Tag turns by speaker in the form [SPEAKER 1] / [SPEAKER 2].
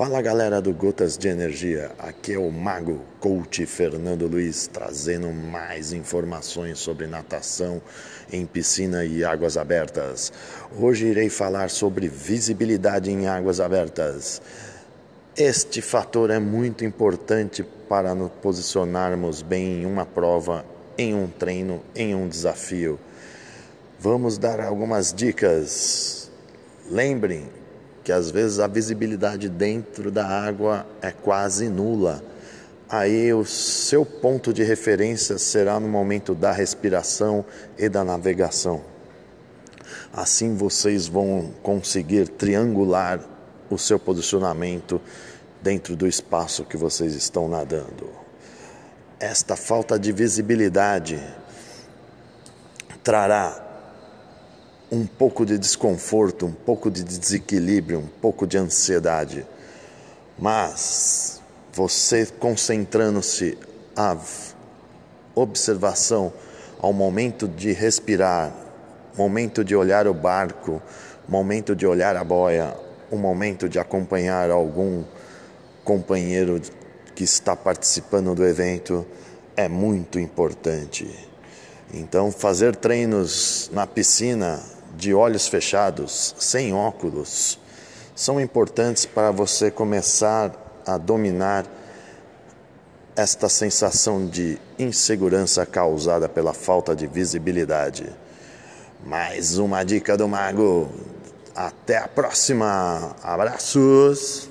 [SPEAKER 1] Fala galera do Gotas de Energia, aqui é o Mago Coach Fernando Luiz trazendo mais informações sobre natação em piscina e águas abertas. Hoje irei falar sobre visibilidade em águas abertas. Este fator é muito importante para nos posicionarmos bem em uma prova, em um treino, em um desafio. Vamos dar algumas dicas. Lembrem que às vezes a visibilidade dentro da água é quase nula. Aí o seu ponto de referência será no momento da respiração e da navegação. Assim vocês vão conseguir triangular o seu posicionamento dentro do espaço que vocês estão nadando. Esta falta de visibilidade trará um pouco de desconforto, um pouco de desequilíbrio, um pouco de ansiedade. Mas você concentrando-se a observação ao momento de respirar, momento de olhar o barco, momento de olhar a boia, o momento de acompanhar algum companheiro que está participando do evento é muito importante. Então, fazer treinos na piscina de olhos fechados, sem óculos, são importantes para você começar a dominar esta sensação de insegurança causada pela falta de visibilidade. Mais uma dica do Mago. Até a próxima. Abraços.